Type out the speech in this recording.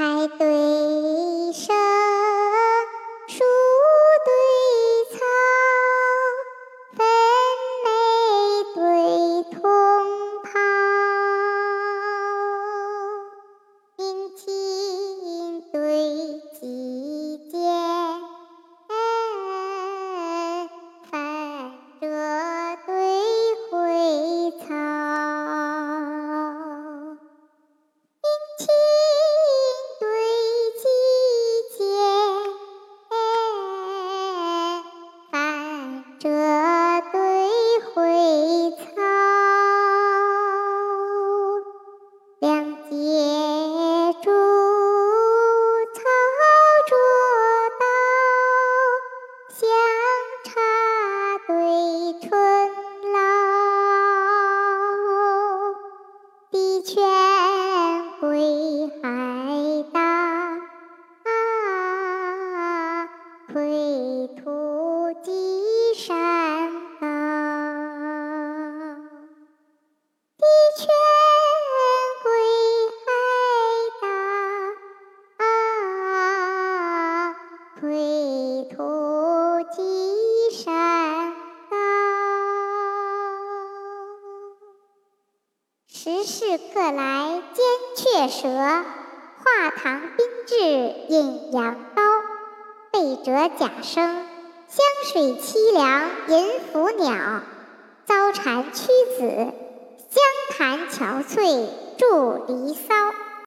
海对归途积山高。地泉归海大，归途积山高。时势克来兼雀舌，画堂宾至引羊羔。背折甲声，湘水凄凉吟腐鸟。遭蝉屈子，江潭憔悴著离骚。